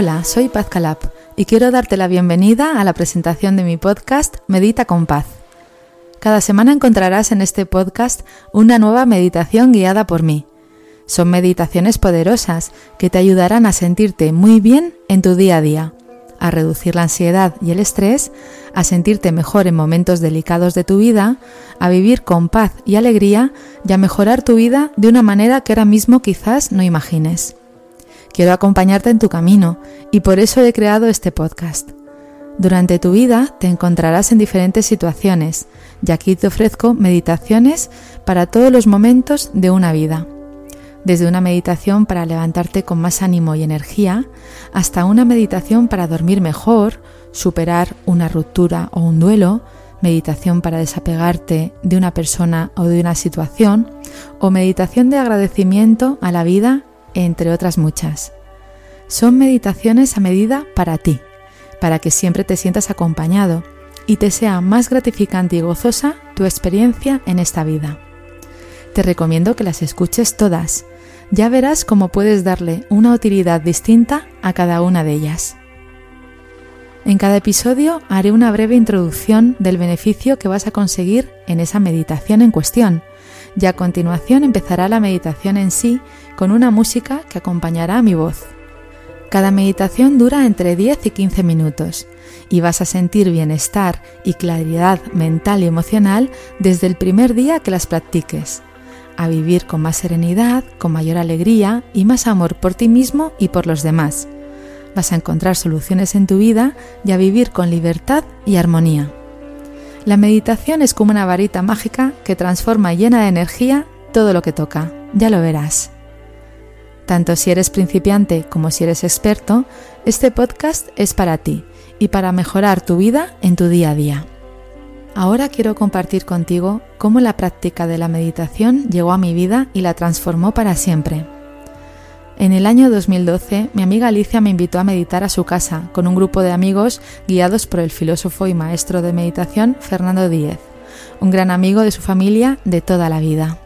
Hola, soy Paz Calab y quiero darte la bienvenida a la presentación de mi podcast Medita con Paz. Cada semana encontrarás en este podcast una nueva meditación guiada por mí. Son meditaciones poderosas que te ayudarán a sentirte muy bien en tu día a día, a reducir la ansiedad y el estrés, a sentirte mejor en momentos delicados de tu vida, a vivir con paz y alegría y a mejorar tu vida de una manera que ahora mismo quizás no imagines. Quiero acompañarte en tu camino y por eso he creado este podcast. Durante tu vida te encontrarás en diferentes situaciones y aquí te ofrezco meditaciones para todos los momentos de una vida. Desde una meditación para levantarte con más ánimo y energía hasta una meditación para dormir mejor, superar una ruptura o un duelo, meditación para desapegarte de una persona o de una situación, o meditación de agradecimiento a la vida entre otras muchas. Son meditaciones a medida para ti, para que siempre te sientas acompañado y te sea más gratificante y gozosa tu experiencia en esta vida. Te recomiendo que las escuches todas. Ya verás cómo puedes darle una utilidad distinta a cada una de ellas. En cada episodio haré una breve introducción del beneficio que vas a conseguir en esa meditación en cuestión y a continuación empezará la meditación en sí con una música que acompañará a mi voz. Cada meditación dura entre 10 y 15 minutos y vas a sentir bienestar y claridad mental y emocional desde el primer día que las practiques, a vivir con más serenidad, con mayor alegría y más amor por ti mismo y por los demás. Vas a encontrar soluciones en tu vida y a vivir con libertad y armonía. La meditación es como una varita mágica que transforma llena de energía todo lo que toca, ya lo verás. Tanto si eres principiante como si eres experto, este podcast es para ti y para mejorar tu vida en tu día a día. Ahora quiero compartir contigo cómo la práctica de la meditación llegó a mi vida y la transformó para siempre. En el año 2012, mi amiga Alicia me invitó a meditar a su casa con un grupo de amigos guiados por el filósofo y maestro de meditación Fernando Díez, un gran amigo de su familia de toda la vida.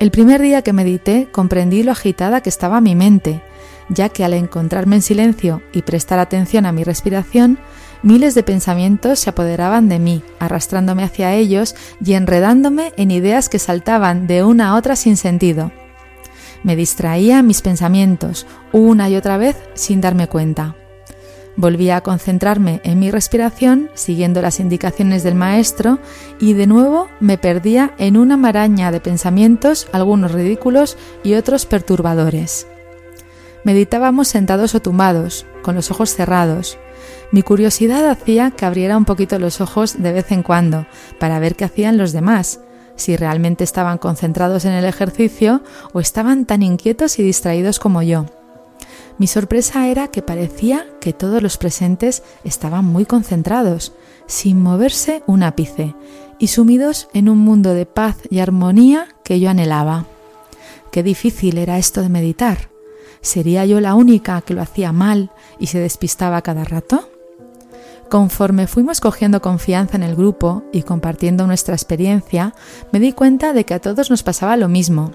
El primer día que medité comprendí lo agitada que estaba mi mente, ya que al encontrarme en silencio y prestar atención a mi respiración, miles de pensamientos se apoderaban de mí, arrastrándome hacia ellos y enredándome en ideas que saltaban de una a otra sin sentido me distraía mis pensamientos una y otra vez sin darme cuenta. Volvía a concentrarme en mi respiración, siguiendo las indicaciones del maestro, y de nuevo me perdía en una maraña de pensamientos, algunos ridículos y otros perturbadores. Meditábamos sentados o tumbados, con los ojos cerrados. Mi curiosidad hacía que abriera un poquito los ojos de vez en cuando, para ver qué hacían los demás, si realmente estaban concentrados en el ejercicio o estaban tan inquietos y distraídos como yo. Mi sorpresa era que parecía que todos los presentes estaban muy concentrados, sin moverse un ápice, y sumidos en un mundo de paz y armonía que yo anhelaba. Qué difícil era esto de meditar. ¿Sería yo la única que lo hacía mal y se despistaba cada rato? Conforme fuimos cogiendo confianza en el grupo y compartiendo nuestra experiencia, me di cuenta de que a todos nos pasaba lo mismo.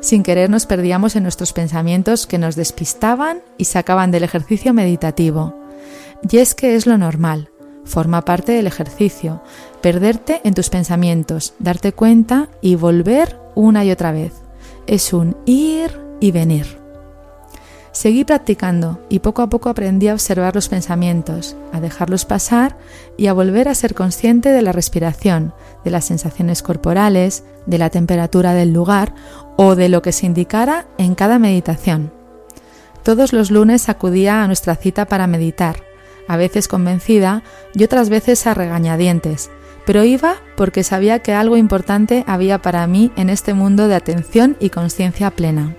Sin querer nos perdíamos en nuestros pensamientos que nos despistaban y sacaban del ejercicio meditativo. Y es que es lo normal, forma parte del ejercicio, perderte en tus pensamientos, darte cuenta y volver una y otra vez. Es un ir y venir. Seguí practicando y poco a poco aprendí a observar los pensamientos, a dejarlos pasar y a volver a ser consciente de la respiración, de las sensaciones corporales, de la temperatura del lugar o de lo que se indicara en cada meditación. Todos los lunes acudía a nuestra cita para meditar, a veces convencida y otras veces a regañadientes, pero iba porque sabía que algo importante había para mí en este mundo de atención y conciencia plena.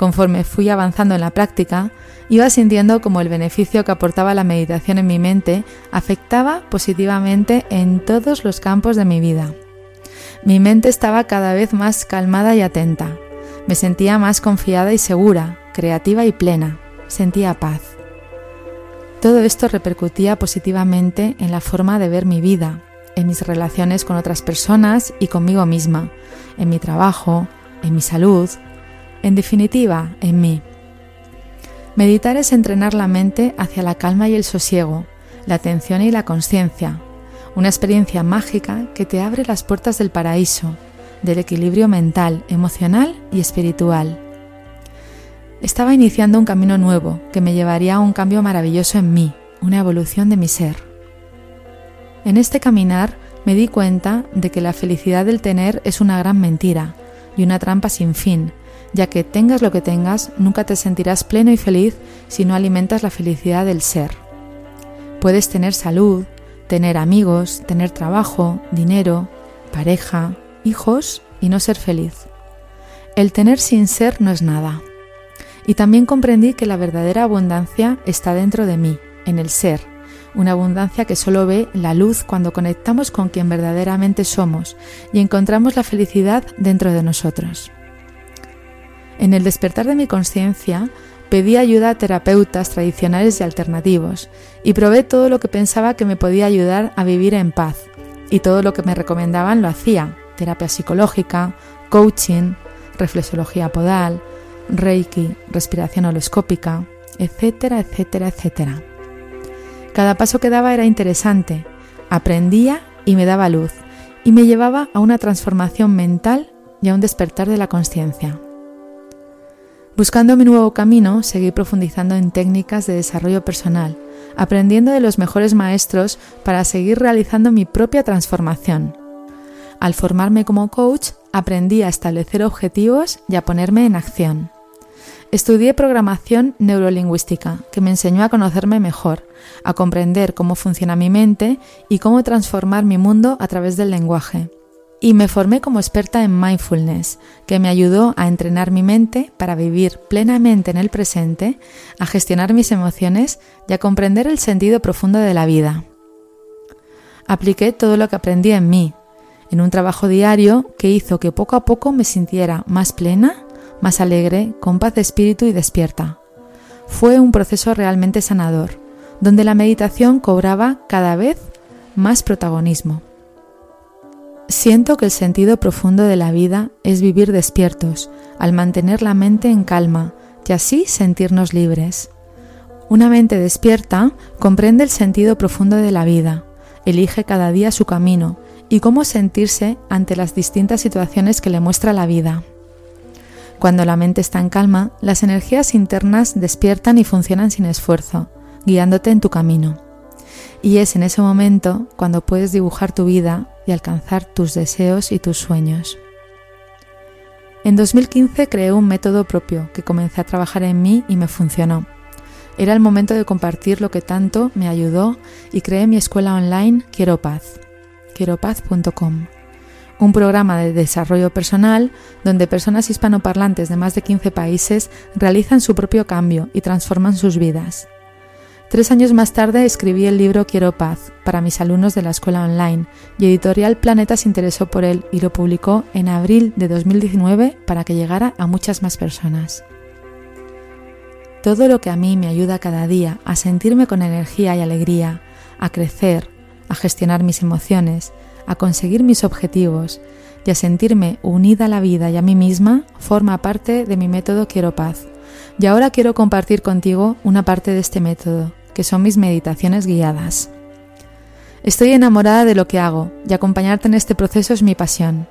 Conforme fui avanzando en la práctica, iba sintiendo como el beneficio que aportaba la meditación en mi mente afectaba positivamente en todos los campos de mi vida. Mi mente estaba cada vez más calmada y atenta. Me sentía más confiada y segura, creativa y plena. Sentía paz. Todo esto repercutía positivamente en la forma de ver mi vida, en mis relaciones con otras personas y conmigo misma, en mi trabajo, en mi salud, en definitiva, en mí. Meditar es entrenar la mente hacia la calma y el sosiego, la atención y la conciencia, una experiencia mágica que te abre las puertas del paraíso, del equilibrio mental, emocional y espiritual. Estaba iniciando un camino nuevo que me llevaría a un cambio maravilloso en mí, una evolución de mi ser. En este caminar me di cuenta de que la felicidad del tener es una gran mentira y una trampa sin fin, ya que tengas lo que tengas, nunca te sentirás pleno y feliz si no alimentas la felicidad del ser. Puedes tener salud, tener amigos, tener trabajo, dinero, pareja, hijos y no ser feliz. El tener sin ser no es nada. Y también comprendí que la verdadera abundancia está dentro de mí, en el ser, una abundancia que solo ve la luz cuando conectamos con quien verdaderamente somos y encontramos la felicidad dentro de nosotros. En el despertar de mi conciencia, pedí ayuda a terapeutas tradicionales y alternativos y probé todo lo que pensaba que me podía ayudar a vivir en paz y todo lo que me recomendaban lo hacía, terapia psicológica, coaching, reflexología podal, reiki, respiración holoscópica, etcétera, etcétera, etcétera. Cada paso que daba era interesante, aprendía y me daba luz, y me llevaba a una transformación mental y a un despertar de la conciencia. Buscando mi nuevo camino, seguí profundizando en técnicas de desarrollo personal, aprendiendo de los mejores maestros para seguir realizando mi propia transformación. Al formarme como coach, aprendí a establecer objetivos y a ponerme en acción. Estudié programación neurolingüística, que me enseñó a conocerme mejor, a comprender cómo funciona mi mente y cómo transformar mi mundo a través del lenguaje. Y me formé como experta en mindfulness, que me ayudó a entrenar mi mente para vivir plenamente en el presente, a gestionar mis emociones y a comprender el sentido profundo de la vida. Apliqué todo lo que aprendí en mí, en un trabajo diario que hizo que poco a poco me sintiera más plena, más alegre, con paz de espíritu y despierta. Fue un proceso realmente sanador, donde la meditación cobraba cada vez más protagonismo. Siento que el sentido profundo de la vida es vivir despiertos, al mantener la mente en calma y así sentirnos libres. Una mente despierta comprende el sentido profundo de la vida, elige cada día su camino y cómo sentirse ante las distintas situaciones que le muestra la vida. Cuando la mente está en calma, las energías internas despiertan y funcionan sin esfuerzo, guiándote en tu camino. Y es en ese momento cuando puedes dibujar tu vida y alcanzar tus deseos y tus sueños. En 2015 creé un método propio que comencé a trabajar en mí y me funcionó. Era el momento de compartir lo que tanto me ayudó y creé mi escuela online Quiero Paz, quieropaz.com un programa de desarrollo personal donde personas hispanoparlantes de más de 15 países realizan su propio cambio y transforman sus vidas. Tres años más tarde escribí el libro Quiero Paz para mis alumnos de la escuela online y Editorial Planeta se interesó por él y lo publicó en abril de 2019 para que llegara a muchas más personas. Todo lo que a mí me ayuda cada día a sentirme con energía y alegría, a crecer, a gestionar mis emociones, a conseguir mis objetivos y a sentirme unida a la vida y a mí misma forma parte de mi método Quiero Paz. Y ahora quiero compartir contigo una parte de este método, que son mis meditaciones guiadas. Estoy enamorada de lo que hago y acompañarte en este proceso es mi pasión.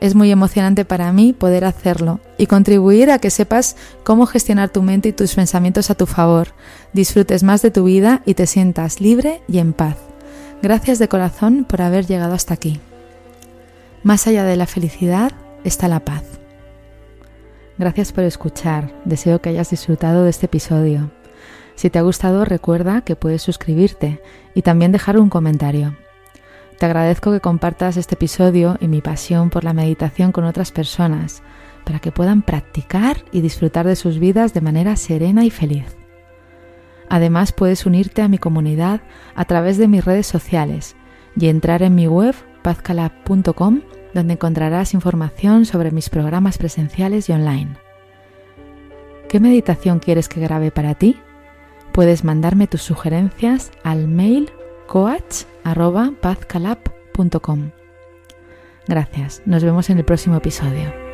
Es muy emocionante para mí poder hacerlo y contribuir a que sepas cómo gestionar tu mente y tus pensamientos a tu favor, disfrutes más de tu vida y te sientas libre y en paz. Gracias de corazón por haber llegado hasta aquí. Más allá de la felicidad está la paz. Gracias por escuchar. Deseo que hayas disfrutado de este episodio. Si te ha gustado, recuerda que puedes suscribirte y también dejar un comentario. Te agradezco que compartas este episodio y mi pasión por la meditación con otras personas para que puedan practicar y disfrutar de sus vidas de manera serena y feliz. Además puedes unirte a mi comunidad a través de mis redes sociales y entrar en mi web pazcalab.com donde encontrarás información sobre mis programas presenciales y online. ¿Qué meditación quieres que grabe para ti? Puedes mandarme tus sugerencias al mail coach.pazcalab.com. Gracias, nos vemos en el próximo episodio.